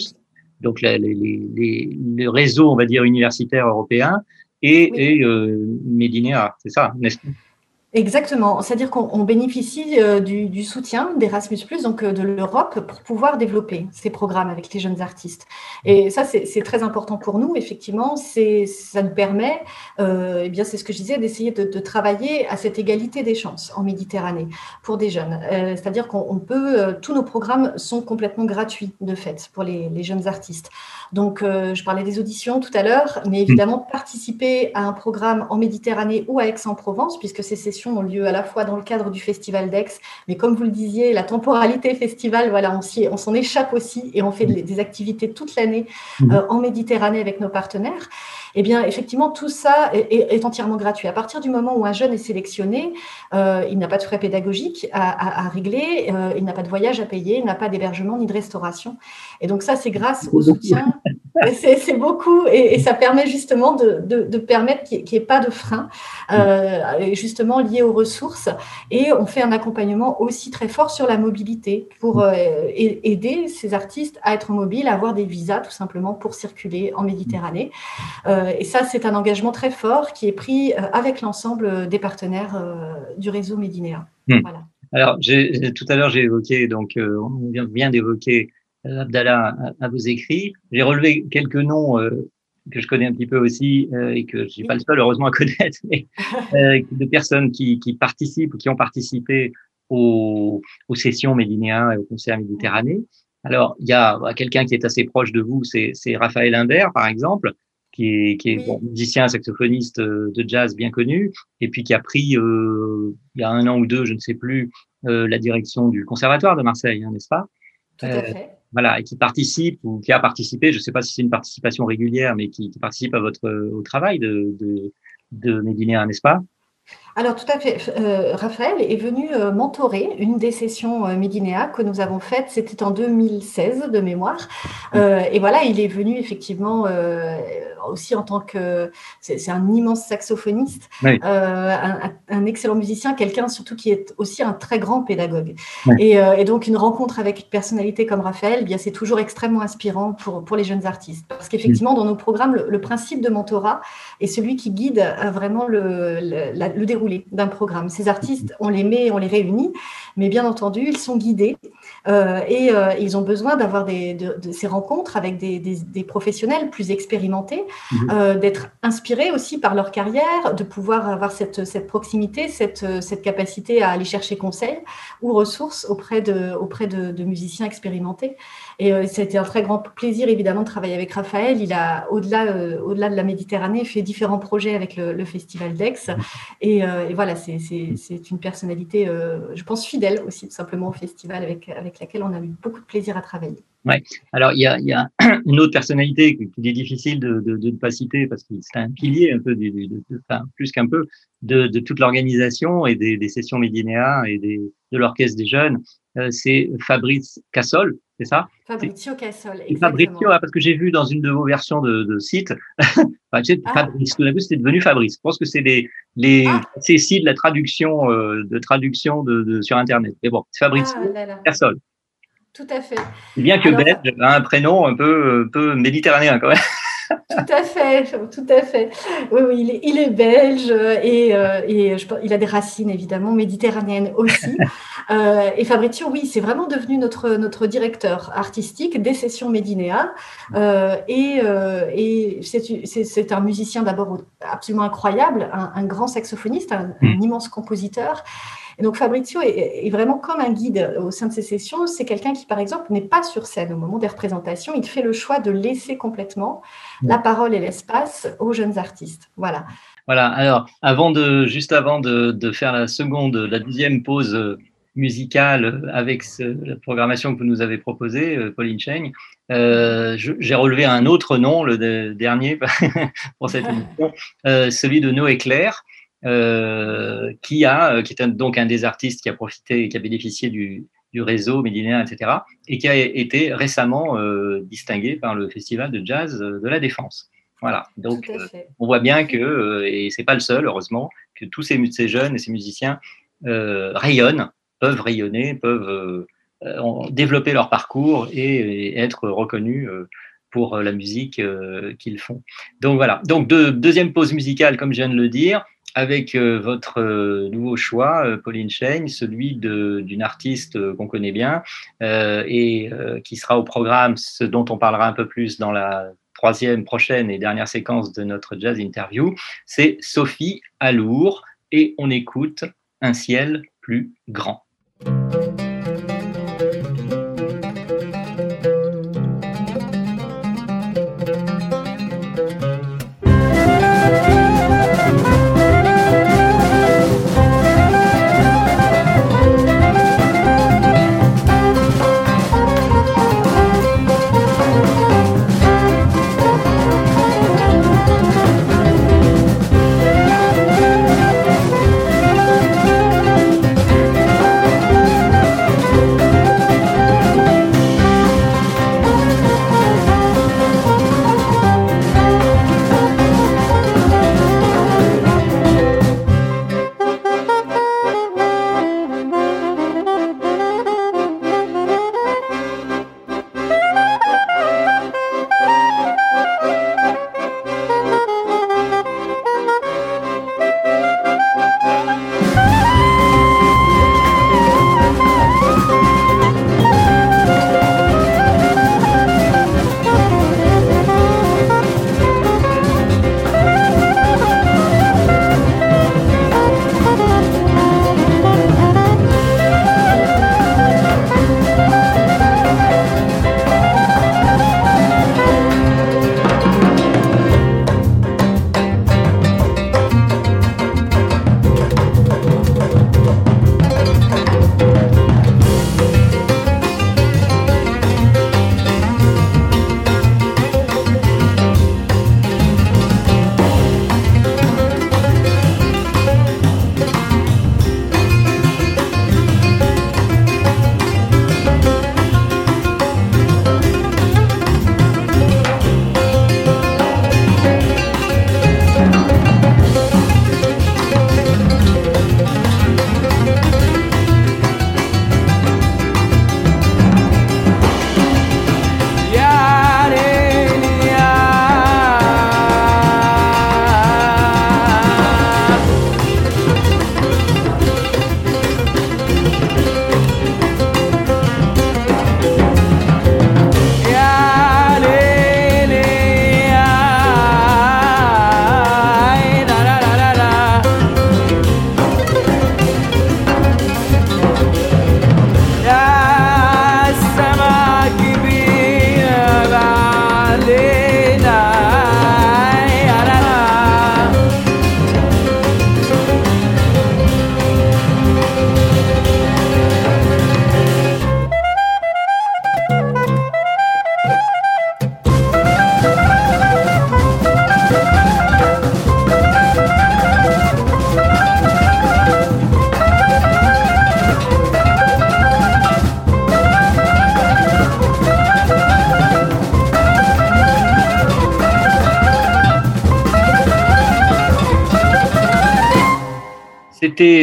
donc la- les- les- les- le réseau, on va dire universitaire européen, et, et euh, Medinéa, c'est ça, n'est-ce pas Exactement, c'est-à-dire qu'on on bénéficie euh, du, du soutien d'Erasmus, donc euh, de l'Europe, pour pouvoir développer ces programmes avec les jeunes artistes. Et ça, c'est c'est très important pour nous, effectivement. c'est- Ça nous permet, euh, eh bien, c'est ce que je disais, d'essayer de, travailler à cette égalité des chances en Méditerranée pour des jeunes. Euh, c'est-à-dire qu'on on peut, tous nos programmes sont complètement gratuits, de fait, pour les, jeunes artistes. Donc, je parlais des auditions tout à l'heure, mais évidemment, participer à un programme en Méditerranée ou à Aix-en-Provence, puisque ces sessions ont lieu à la fois dans le cadre du Festival d'Aix, mais comme vous le disiez, la temporalité festival, voilà, on s'en échappe aussi et on fait des, des activités toute l'année euh, en Méditerranée avec nos partenaires. Eh bien, effectivement, tout ça est, est- est entièrement gratuit. À partir du moment où un jeune est sélectionné, euh, il n'a pas de frais pédagogiques à, à- à régler, euh, il n'a pas de voyage à payer, il n'a pas d'hébergement ni de restauration. Et donc ça, c'est grâce au soutien. C'est beaucoup et, et ça permet justement de, de- de permettre qu'il n'y ait pas de frein, euh, justement lié aux ressources. Et on fait un accompagnement aussi très fort sur la mobilité pour aider ces artistes à être mobiles, à avoir des visas tout simplement pour circuler en Méditerranée. Euh, et ça, c'est un engagement très fort qui est pris euh, avec l'ensemble des partenaires euh, du réseau Médinéa. Hmm. Voilà. Alors, tout à l'heure, j'ai évoqué, donc, euh, on vient, vient d'évoquer euh, Abdallah à, à vos écrits. J'ai relevé quelques noms euh, que je connais un petit peu aussi euh, et que je suis pas le seul, heureusement, à connaître, mais euh, de personnes qui, qui participent ou qui ont participé aux, aux sessions Médinéa et au concert Méditerranée. Alors, il y a bah, quelqu'un qui est assez proche de vous, c'est Raphaël Imbert, par exemple, qui est, qui est bon, musicien, saxophoniste euh, de jazz bien connu, et puis qui a pris, euh, il y a un an ou deux, je ne sais plus, euh, la direction du Conservatoire de Marseille, hein, n'est-ce pas? Tout à fait. Voilà, et qui participe ou qui a participé, je ne sais pas si c'est une participation régulière, mais qui, qui participe à votre au travail de, de, de n'est-ce pas? Alors tout à fait. Euh, Raphaël est venu euh, mentorer une des sessions euh, Médinéa que nous avons faites, c'était en 2016 de mémoire. et voilà, il est venu effectivement aussi en tant que... C'est un immense saxophoniste, un, excellent musicien, quelqu'un surtout qui est aussi un très grand pédagogue. Et, donc une rencontre avec une personnalité comme Raphaël, eh bien c'est toujours extrêmement inspirant pour, pour les jeunes artistes. Parce qu'effectivement, dans nos programmes, le, principe de mentorat est celui qui guide vraiment le, le déroulement d'un programme. Ces artistes, on les met, on les réunit, mais bien entendu, ils sont guidés euh, et euh, ils ont besoin d'avoir des, de, ces rencontres avec des, des, professionnels plus expérimentés, mhm. euh, d'être inspirés aussi par leur carrière, de pouvoir avoir cette, cette proximité, cette, cette, capacité à aller chercher conseil ou ressources auprès de, auprès de, musiciens expérimentés. Et c'était un très grand plaisir, évidemment, de travailler avec Raphaël. Il a, au-delà au-delà de la Méditerranée, fait différents projets avec le, Festival d'Aix. Et, et, voilà, c'est une personnalité, je pense, fidèle aussi, tout simplement, au festival avec, avec laquelle on a eu beaucoup de plaisir à travailler. Ouais. Alors, il y a, y a, une autre personnalité qu'il est difficile de ne de, de pas citer parce que c'est un pilier un peu, de, enfin, plus qu'un peu, de, de toute l'organisation et des, des, sessions Médinéa et des, de l'orchestre des jeunes. Euh, c'est Fabrice Cassol, c'est ça? Fabrizio Cassol, exactement. Fabrizio, ah, parce que j'ai vu dans une de vos versions de, de site, enfin, ah. Fabrice, tout d'un coup, c'était devenu Fabrice. Je pense que c'est les, les ah. de la traduction, euh, de traduction de, de, sur Internet. Mais bon, c'est Fabricio ah, Cassol. Tout à fait. Bien que belge, un prénom un peu, un peu méditerranéen quand même. Tout à fait, tout à fait. Oui, oui il, est, il est belge et, euh, et je, il a des racines évidemment méditerranéennes aussi. euh, et Fabrizio, oui, c'est vraiment devenu notre, notre directeur artistique des sessions Médinéa. Euh, et, et c'est un musicien d'abord absolument incroyable, un, un grand saxophoniste, un, un mm. immense compositeur. Et donc Fabrizio est, vraiment comme un guide au sein de ces sessions. C'est quelqu'un qui, par exemple, n'est pas sur scène au moment des représentations. Il fait le choix de laisser complètement la parole et l'espace aux jeunes artistes. Voilà. Voilà. Alors, avant de, juste avant de, de faire la seconde, la deuxième pause musicale avec la programmation que vous nous avez proposée, euh, Pauline Cheng, euh, j'ai relevé un autre nom, le dernier pour cette émission, euh, celui de Noé Claire. Euh, qui a, euh, qui est donc un des artistes qui a profité, qui a bénéficié du, du réseau médinéen, etc., et qui a été récemment euh, distingué par le Festival de jazz de la Défense. Voilà. Donc, euh, on voit bien que, et c'est pas le seul, heureusement, que tous ces, ces jeunes et ces musiciens rayonnent, peuvent rayonner, peuvent développer leur parcours et, et être reconnus pour la musique qu'ils font. Donc voilà. Donc deuxième pause musicale, comme je viens de le dire avec euh, votre euh, nouveau choix, euh, Pauline Cheng, celui d'une artiste qu'on connaît bien et qui sera au programme, ce dont on parlera un peu plus dans la troisième, prochaine et dernière séquence de notre jazz interview, c'est Sophie Alour et on écoute Un ciel plus grand.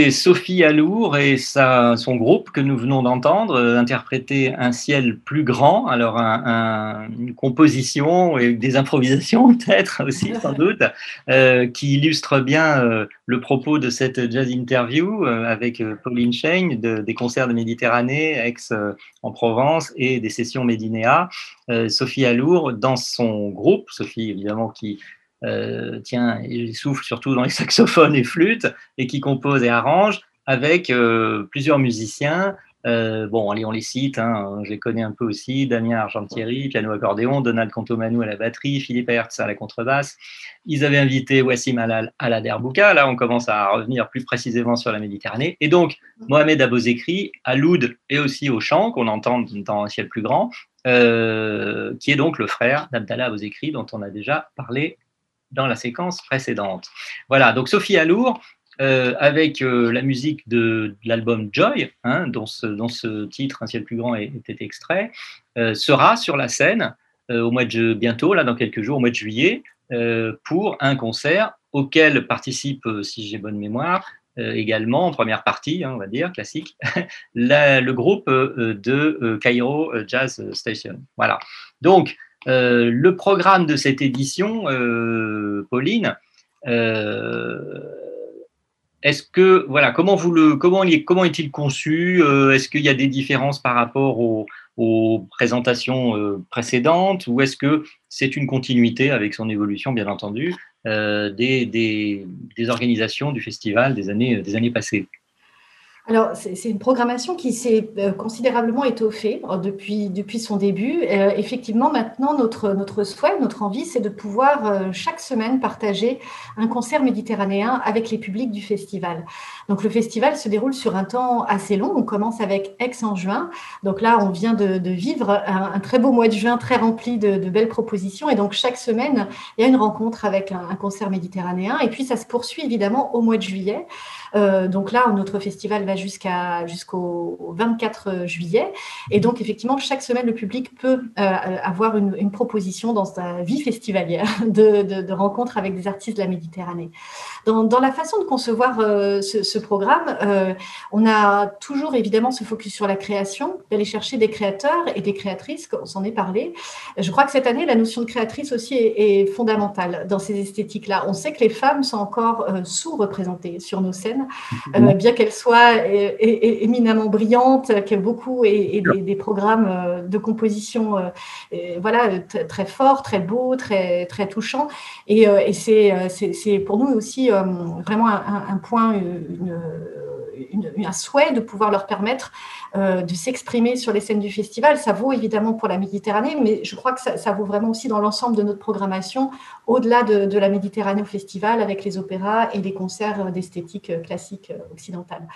C'était Sophie Alour et sa, son groupe que nous venons d'entendre euh, interpréter Un ciel plus grand. Alors, un, une composition et des improvisations, peut-être aussi, sans doute, euh, qui illustre bien euh, le propos de cette jazz interview avec Pauline Chain de, des concerts de Méditerranée, ex en Provence et des sessions Médinéa. Sophie Alour, dans son groupe, Sophie évidemment qui euh, tiens, il souffle surtout dans les saxophones et flûtes, et qui compose et arrange avec euh, plusieurs musiciens. Euh, bon, allez, on les cite, hein, je les connais un peu aussi, Damien Argentieri, piano accordéon, Donald Contomanou à la batterie, Philippe Hertz à la contrebasse. Ils avaient invité Wassim Alal à la derbouka, là on commence à revenir plus précisément sur la Méditerranée, et donc Mohamed Abozekri à l'oud et aussi au chant, qu'on entend dans Un ciel plus grand, qui est donc le frère d'Abdallah Abozekri, dont on a déjà parlé dans la séquence précédente. Voilà, donc Sophie Alour, euh, avec euh, la musique de, l'album Joy, hein, dont, ce, dont, ce, titre, Un ciel plus grand, était extrait, euh, sera sur la scène au mois de bientôt, là dans quelques jours, au mois de juillet, pour un concert auquel participe, si j'ai bonne mémoire, également en première partie, hein, on va dire, classique, la, le groupe de Cairo Jazz Station. Voilà. Donc, euh, le programme de cette édition, euh, Pauline, euh, est-ce que voilà comment vous le comment il est, comment est-il conçu Est-ce qu'il y a des différences par rapport aux, présentations précédentes ou est-ce que c'est une continuité avec son évolution bien entendu des, des, des, organisations du festival des années des années passées? Alors, c'est une programmation qui s'est euh, considérablement étoffée euh, depuis, depuis son début. Euh, effectivement, maintenant, notre, notre souhait, notre envie, c'est de pouvoir chaque semaine partager un concert méditerranéen avec les publics du festival. Donc, le festival se déroule sur un temps assez long. On commence avec Aix en juin. Donc là, on vient de, vivre un, très beau mois de juin très rempli de, belles propositions. Et donc, chaque semaine, il y a une rencontre avec un concert méditerranéen. Et puis, ça se poursuit évidemment au mois de juillet. Euh, donc là, notre festival va jusqu'au 24 juillet. Et donc, effectivement, chaque semaine, le public peut euh, avoir une, proposition dans sa vie festivalière de, de, rencontres avec des artistes de la Méditerranée. Dans, la façon de concevoir euh, ce, programme, euh, on a toujours évidemment ce focus sur la création, d'aller chercher des créateurs et des créatrices, on s'en est parlé. Je crois que cette année, la notion de créatrice aussi est, fondamentale dans ces esthétiques-là. On sait que les femmes sont encore euh, sous-représentées sur nos scènes, euh, bien qu'elles soient éminemment brillantes, qu'il y ait beaucoup et, et des, des, programmes de composition voilà, très forts, très beaux, très, très touchants. Et, et c'est pour nous aussi vraiment un, un point, une, une, un souhait de pouvoir leur permettre euh, de s'exprimer sur les scènes du festival. Ça vaut évidemment pour la Méditerranée, mais je crois que ça, ça vaut vraiment aussi dans l'ensemble de notre programmation, au-delà de, de, la Méditerranée au festival, avec les opéras et les concerts d'esthétique classique occidentale.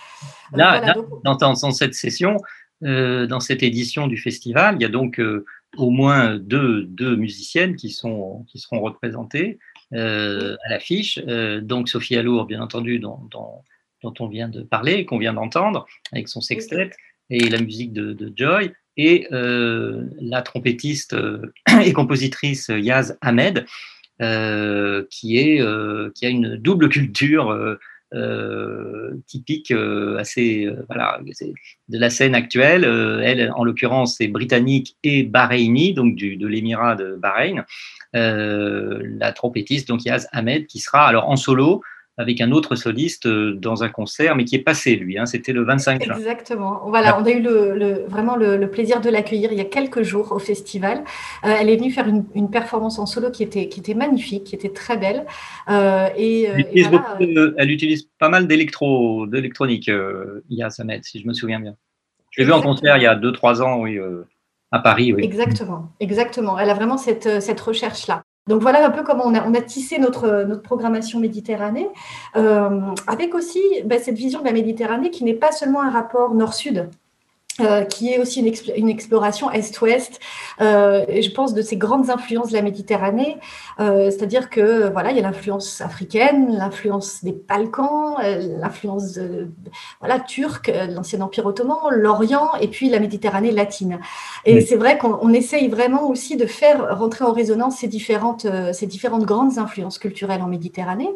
Là, voilà, là donc... dans, dans, cette session, euh, dans cette édition du festival, il y a donc euh, au moins deux, deux, musiciennes qui, sont, qui seront représentées euh, à l'affiche. Donc Sophie Alour, bien entendu, dont, dont, dont on vient de parler, qu'on vient d'entendre, avec son sextet, et la musique de, de Joy, et la trompettiste et compositrice Yaz Ahmed, qui, est, qui a une double culture euh, typique euh, assez euh, de la scène actuelle. elle, en l'occurrence, c'est britannique et bahreïni, donc du, de l'émirat de Bahreïn. la trompettiste, donc Yaz Ahmed, qui sera alors en solo avec un autre soliste dans un concert, mais qui est passé, lui. Hein, C'était le 25 juin. Exactement. Voilà, on a eu le, le, vraiment le, le, plaisir de l'accueillir il y a quelques jours au festival. Euh, elle est venue faire une, une, performance en solo qui était, qui était magnifique, qui était très belle. Euh, et, elle, utilise et voilà, beaucoup, elle, utilise pas mal d'électro, d'électronique, euh, Ia Samet, si je me souviens bien. Je l'ai vu en concert il y a 2-3 ans, oui, euh, à Paris. Oui. Exactement, exactement. Elle a vraiment cette, cette recherche-là. Donc voilà un peu comment on a, tissé notre, notre programmation Méditerranée, euh, avec aussi ben, cette vision de la Méditerranée qui n'est pas seulement un rapport nord-sud. Euh, qui est aussi une, une exploration est-ouest, euh, je pense, de ces grandes influences de la Méditerranée. Euh, C'est-à-dire que voilà, il y a l'influence africaine, l'influence des Balkans, euh, l'influence voilà turque, l'ancien empire ottoman, l'Orient, et puis la Méditerranée latine. Et c'est vrai qu'on essaye vraiment aussi de faire rentrer en résonance ces différentes, ces différentes grandes influences culturelles en Méditerranée.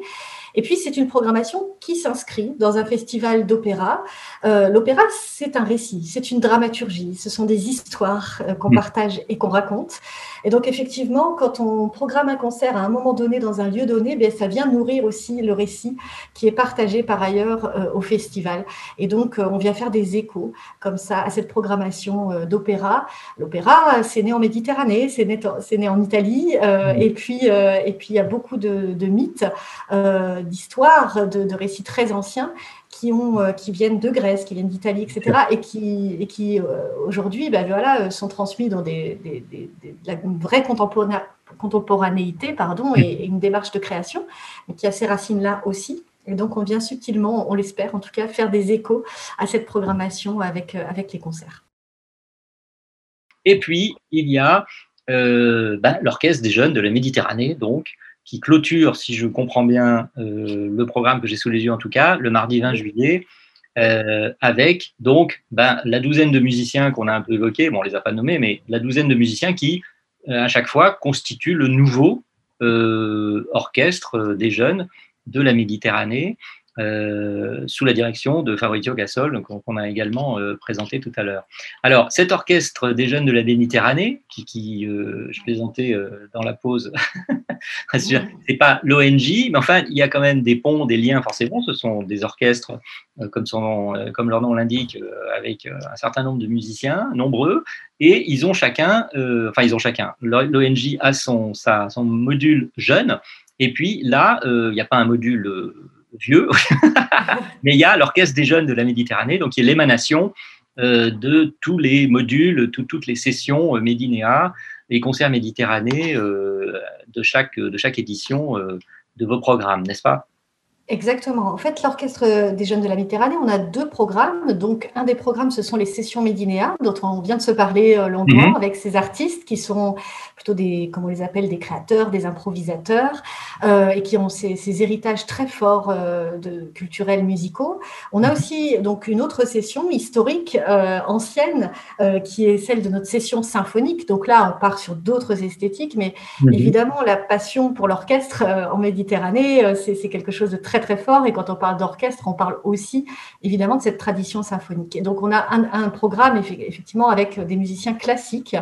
Et puis, c'est une programmation qui s'inscrit dans un festival d'opéra. Euh, L'opéra, c'est un récit, c'est une dramaturgie, ce sont des histoires euh, qu'on mm. partage et qu'on raconte. Et donc, effectivement, quand on programme un concert à un moment donné dans un lieu donné, bien, ça vient nourrir aussi le récit qui est partagé par ailleurs euh, au festival. Et donc, euh, on vient faire des échos comme ça à cette programmation euh, d'opéra. L'opéra, c'est né en Méditerranée, c'est né, né, en Italie. Mmh. et, puis, et puis, il y a beaucoup de, de mythes, d'histoires, de, de récits très anciens qui, ont, euh, qui viennent de Grèce, qui viennent d'Italie, etc., et qui, et qui euh, aujourd'hui ben voilà, euh, sont transmis dans des, des, des, une vraie contemporanéité pardon, et, une démarche de création, mais qui a ces racines-là aussi. Et donc, on vient subtilement, on l'espère en tout cas, faire des échos à cette programmation avec, avec les concerts. Et puis, il y a ben, l'Orchestre des jeunes de la Méditerranée, donc, qui clôture, si je comprends bien euh, le programme que j'ai sous les yeux en tout cas, le mardi 20 juillet, euh, avec donc ben, la douzaine de musiciens qu'on a un peu évoqués, bon on les a pas nommés, mais la douzaine de musiciens qui, euh, à chaque fois, constituent le nouveau orchestre des jeunes de la Méditerranée. Euh, sous la direction de Fabrizio Gassol, qu'on a également euh, présenté tout à l'heure. Alors, cet orchestre des jeunes de la Méditerranée, qui, qui euh, je plaisantais dans la pause, c'est pas l'ONG, mais enfin, il y a quand même des ponts, des liens, forcément, ce sont des orchestres, comme, son comme leur nom l'indique, avec un certain nombre de musiciens, nombreux, et ils ont chacun, enfin, ils ont chacun, l'ONG a son, sa, son module jeune, et puis là, il n'y a pas un module vieux, mais il y a l'Orchestre des jeunes de la Méditerranée, donc qui est l'émanation euh, de tous les modules, toutes les sessions euh, Médinéa, les concerts Méditerranée euh, de, chaque, de chaque édition de vos programmes, n'est-ce pas? Exactement. En fait, l'Orchestre des Jeunes de la Méditerranée, on a deux programmes. Donc, un des programmes, ce sont les sessions Médinéa, dont on vient de se parler euh, longtemps mhm. avec ces artistes qui sont plutôt des, comme on les appelle, des créateurs, des improvisateurs, euh, et qui ont ces, héritages très forts euh, de culturels musicaux. On a mhm. aussi donc une autre session historique ancienne, qui est celle de notre session symphonique. Donc là, on part sur d'autres esthétiques, mais mhm. évidemment, la passion pour l'orchestre en Méditerranée, c'est quelque chose de très très fort. Et quand on parle d'orchestre, on parle aussi évidemment de cette tradition symphonique. Et donc on a un, un programme effectivement avec des musiciens classiques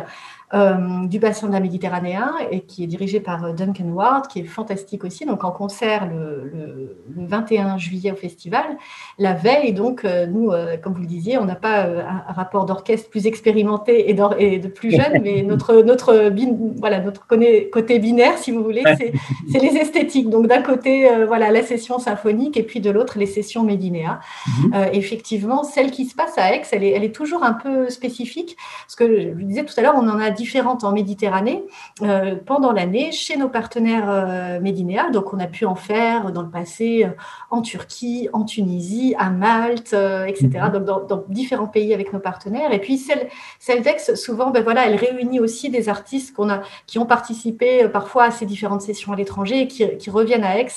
euh, du bassin de la Méditerranée et qui est dirigé par euh, Duncan Ward, qui est fantastique aussi, donc en concert le, le, 21 juillet au festival. La veille, donc, euh, nous, comme vous le disiez, on n'a pas un, rapport d'orchestre plus expérimenté et, et, de plus jeune, mais notre, notre, voilà, notre côté binaire, si vous voulez, c'est les esthétiques. Donc d'un côté, voilà, la session symphonique et puis de l'autre, les sessions Médinéa. Mhm. effectivement, celle qui se passe à Aix, elle est, elle est toujours un peu spécifique, parce que je vous disais tout à l'heure, on en a différentes en Méditerranée euh, pendant l'année chez nos partenaires euh. Donc, on a pu en faire dans le passé euh, en Turquie, en Tunisie, à Malte, etc. Mhm. Donc, dans, différents pays avec nos partenaires. Et puis, celle, celle d'Aix, souvent, ben voilà, elle réunit aussi des artistes qu'on a, qui ont participé parfois à ces différentes sessions à l'étranger et qui, qui reviennent à Aix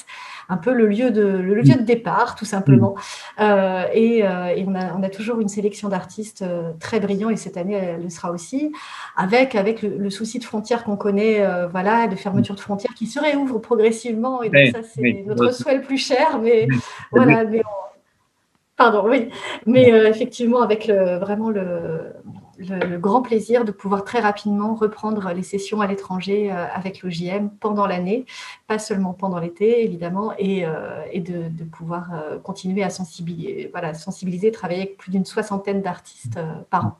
un peu le lieu de, le lieu de départ, tout simplement. Mm. Euh, et, euh, et on, a, on, a, toujours une sélection d'artistes euh, très brillants, et cette année, elle le sera aussi, avec, avec le, souci de frontières qu'on connaît, voilà, de fermeture de frontières qui se réouvrent progressivement. Et donc, ça, c'est notre souhait le plus cher, mais voilà, mais Pardon, oui. Mais effectivement, avec le, vraiment le, le, grand plaisir de pouvoir très rapidement reprendre les sessions à l'étranger euh, avec l'OJM pendant l'année, pas seulement pendant l'été, évidemment, et, euh, de, pouvoir euh, continuer à sensibiliser, voilà, sensibiliser, travailler avec plus d'une soixantaine d'artistes par an.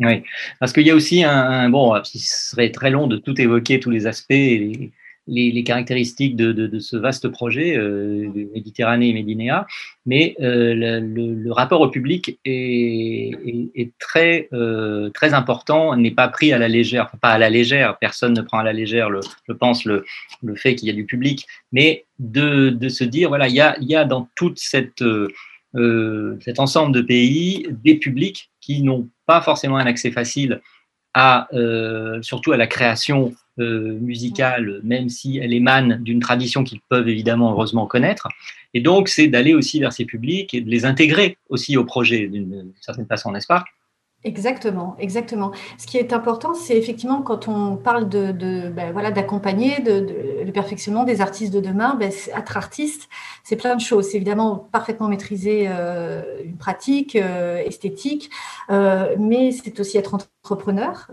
Oui, parce qu'il y a aussi un, bon, ce serait très long de tout évoquer, tous les aspects, et les, caractéristiques de, ce vaste projet, euh, Méditerranée et Médinéa, mais euh, le, rapport au public est, très, euh, très important, n'est pas pris à la légère, pas à la légère, personne ne prend à la légère, je pense, le, fait qu'il y a du public, mais de, se dire, voilà, il y a, y a dans toute cette... cet ensemble de pays des publics qui n'ont pas forcément un accès facile à, surtout à la création musicale, même si elle émane d'une tradition qu'ils peuvent évidemment heureusement connaître. Et donc, c'est d'aller aussi vers ces publics et de les intégrer aussi au projet d'une certaine façon, n'est-ce pas? Exactement, exactement. Ce qui est important, c'est effectivement quand on parle de, ben voilà d'accompagner de, le perfectionnement des artistes de demain, ben, être artiste, c'est plein de choses. C'est évidemment parfaitement maîtriser euh, une pratique euh, esthétique, euh, mais c'est aussi être entrepreneur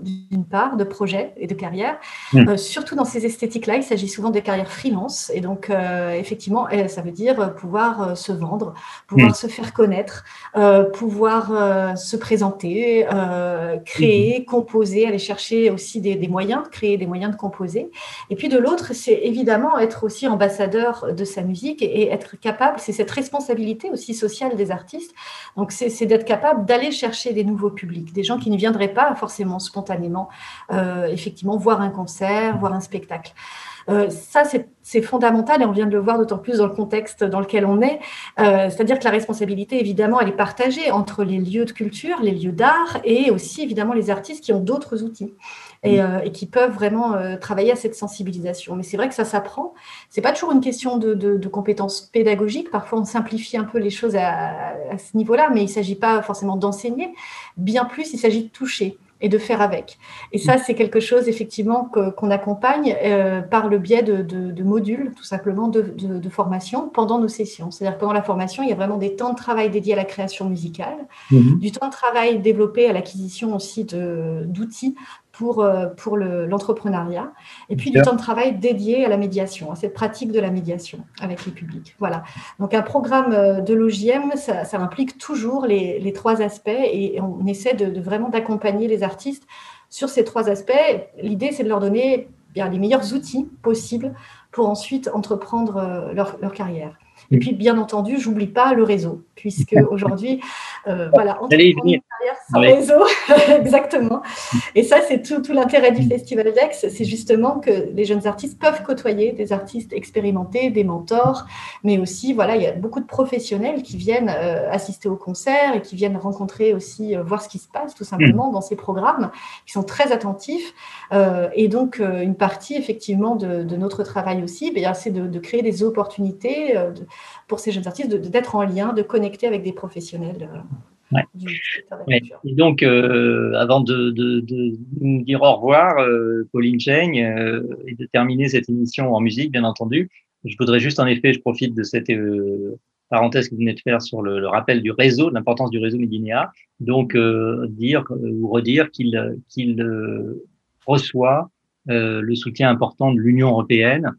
d'une part, de projet et de carrière. Mmh. surtout dans ces esthétiques-là, il s'agit souvent des carrières freelance, et donc effectivement, eh, ça veut dire pouvoir se vendre, pouvoir mmh. se faire connaître, pouvoir se présenter euh, créer, mhm. composer, aller chercher aussi des, moyens, créer des moyens de composer. Et puis de l'autre, c'est évidemment être aussi ambassadeur de sa musique et, être capable, c'est cette responsabilité aussi sociale des artistes. Donc c'est d'être capable d'aller chercher des nouveaux publics, des gens qui ne viendraient pas forcément spontanément, euh, effectivement, voir un concert, voir un spectacle. Euh, ça, c'est fondamental et on vient de le voir d'autant plus dans le contexte dans lequel on est. Euh, c'est-à-dire que la responsabilité, évidemment, elle est partagée entre les lieux de culture, les lieux d'art et aussi, évidemment, les artistes qui ont d'autres outils. Et, euh, qui peuvent vraiment travailler à cette sensibilisation. Mais c'est vrai que ça s'apprend. C'est pas toujours une question de, compétences pédagogiques. Parfois, on simplifie un peu les choses à, à ce niveau-là, mais il ne s'agit pas forcément d'enseigner. Bien plus, il s'agit de toucher et de faire avec. Et ça, c'est quelque chose effectivement qu'on accompagne euh, par le biais de, de, modules, tout simplement, de, de, formation pendant nos sessions. C'est-à-dire pendant la formation, il y a vraiment des temps de travail dédiés à la création musicale, mhm. du temps de travail développé à l'acquisition aussi d'outils pour, euh, pour l'entrepreneuriat, et puis du temps de travail dédié à la médiation, à cette pratique de la médiation avec les publics. Voilà. Donc un programme euh, de l'OJM, ça, ça, implique toujours les, les, trois aspects, et on essaie de, vraiment d'accompagner les artistes sur ces trois aspects. L'idée, c'est de leur donner bien les meilleurs outils possibles pour ensuite entreprendre euh, leur, leur carrière. Et puis, bien entendu, j'oublie pas le réseau, puisque aujourd'hui, euh, voilà, sans réseau, exactement. Et ça, c'est tout, tout l'intérêt du Festival d'Aix, c'est justement que les jeunes artistes peuvent côtoyer des artistes expérimentés, des mentors, mais aussi, voilà, il y a beaucoup de professionnels qui viennent euh, assister au concert et qui viennent rencontrer aussi, euh, voir ce qui se passe tout simplement dans ces programmes, qui sont très attentifs. Euh, et donc, une partie, effectivement, de, de notre travail aussi, ben, c'est de, de, créer des opportunités de, pour ces jeunes artistes d'être en lien, de connecter avec des professionnels. Euh, Et donc, euh, avant de, nous dire au revoir, euh, Pauline Cheng, et de terminer cette émission en musique, bien entendu, je voudrais juste, en effet, je profite de cette parenthèse que vous venez de faire sur le, rappel du réseau, de l'importance du réseau Medinéa, donc dire ou redire qu'il qu'il reçoit le soutien important de l'Union européenne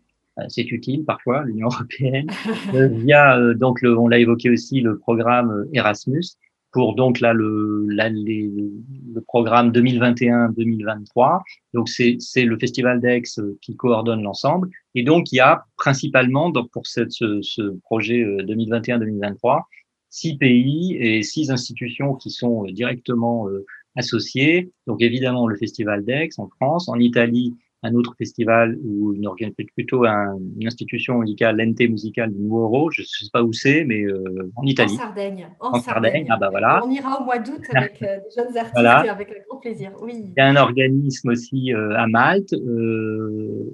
c'est utile parfois, l'Union européenne, euh, via, euh, donc le, on l'a évoqué aussi, le programme Erasmus, pour donc là le, le programme 2021-2023. Donc c'est le Festival d'Aix qui coordonne l'ensemble. Et donc il y a principalement donc pour cette, ce, ce projet 2021-2023 six pays et six institutions qui sont directement associées. Donc évidemment le Festival d'Aix en France, en Italie un autre festival ou une plutôt une institution musicale, l'ente musicale du Nuoro, je ne sais pas où c'est, mais euh, en Italie. En Sardaigne. En, Sardaigne. Ah bah voilà. On ira au mois d'août avec euh, des jeunes artistes et avec un grand plaisir. Oui. Il y a un organisme aussi euh, à Malte,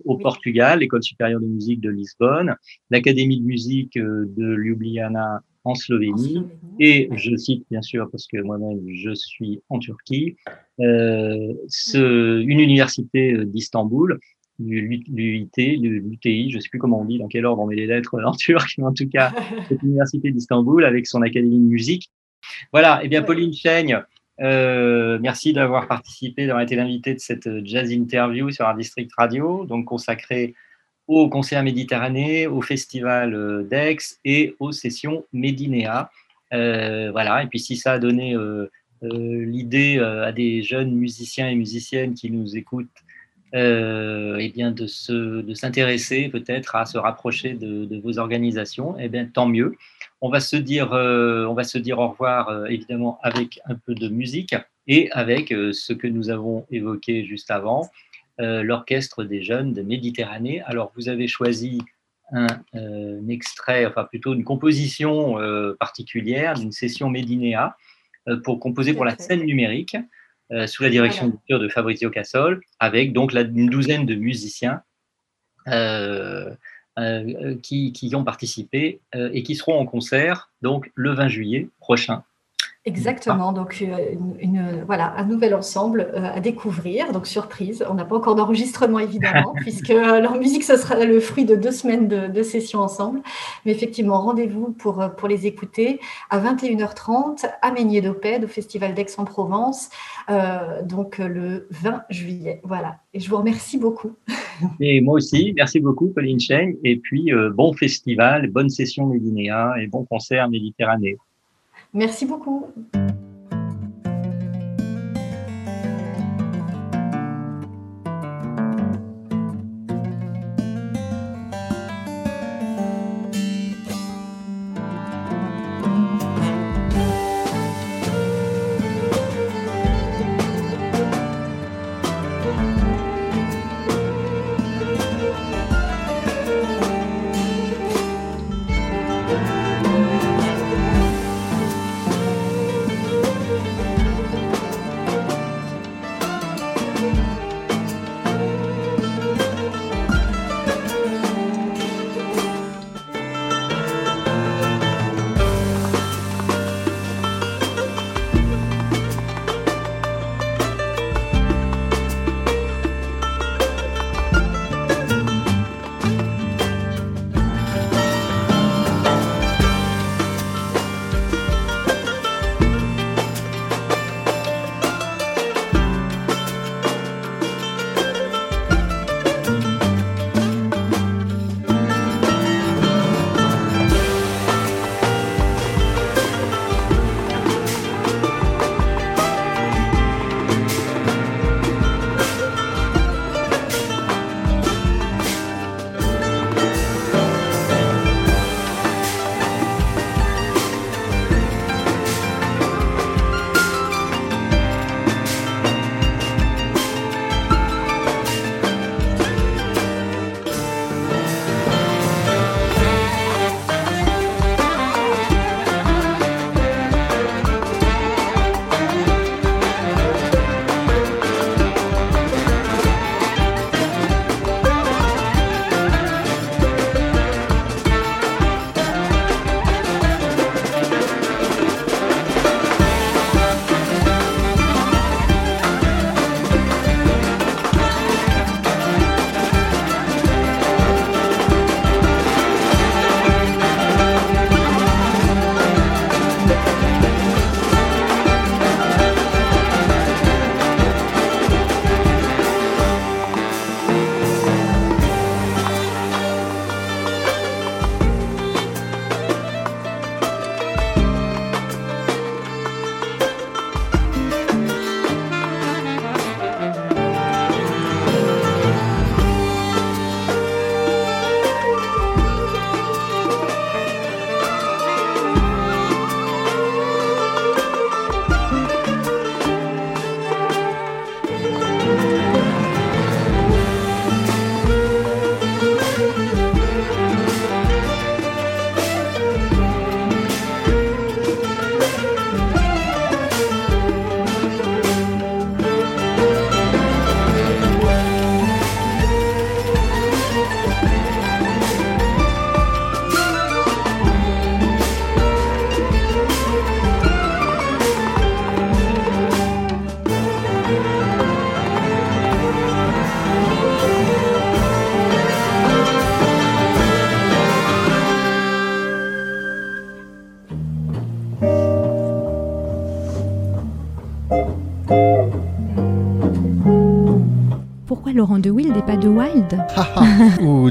au Portugal, l'École supérieure de musique de Lisbonne, l'Académie de musique de Ljubljana en Slovénie, et je cite bien sûr parce que moi-même je suis en Turquie, euh, ce, une université euh, d'Istanbul, l'UIT, l'UTI, je ne sais plus comment on dit, dans quel ordre on met les lettres en turc, mais en tout cas, cette université d'Istanbul avec son académie de musique. Voilà, et eh bien Pauline Chaigne, euh, merci d'avoir participé, d'avoir été l'invité de cette jazz interview sur Art District Radio, donc consacrée au concert Méditerranée, au festival euh, d'Aix et aux sessions Médinéa. Euh, voilà, et puis si ça a donné euh, l'idée à des jeunes musiciens et musiciennes qui nous écoutent eh bien de, se, de s'intéresser peut-être à se rapprocher de, vos organisations, eh bien, tant mieux. On va se dire, on va se dire au revoir évidemment avec un peu de musique et avec ce que nous avons évoqué juste avant, l'Orchestre des jeunes de Méditerranée. Alors, vous avez choisi un, euh, extrait, enfin plutôt une composition euh, particulière d'une session Médinéa euh, pour composer pour la scène numérique euh, sous la direction Voilà. de Fabrizio Cassol, avec donc la, une douzaine de musiciens euh, euh, qui, qui y ont participé euh, et qui seront en concert donc le 20 juillet prochain. Exactement, donc euh, une, une- voilà, un nouvel ensemble euh, à découvrir, donc surprise. On n'a pas encore d'enregistrement évidemment, puisque euh, leur musique, ce sera le fruit de deux semaines de, de sessions ensemble. Mais effectivement, rendez-vous pour, pour les écouter à 21h30 à Meignier d'Opède, au Festival d'Aix-en-Provence, euh, donc le 20 juillet. Voilà, et je vous remercie beaucoup. Et moi aussi, merci beaucoup Pauline Cheng, et puis euh, bon festival, bonne session Médinéa et bon concert Méditerranée. Merci beaucoup.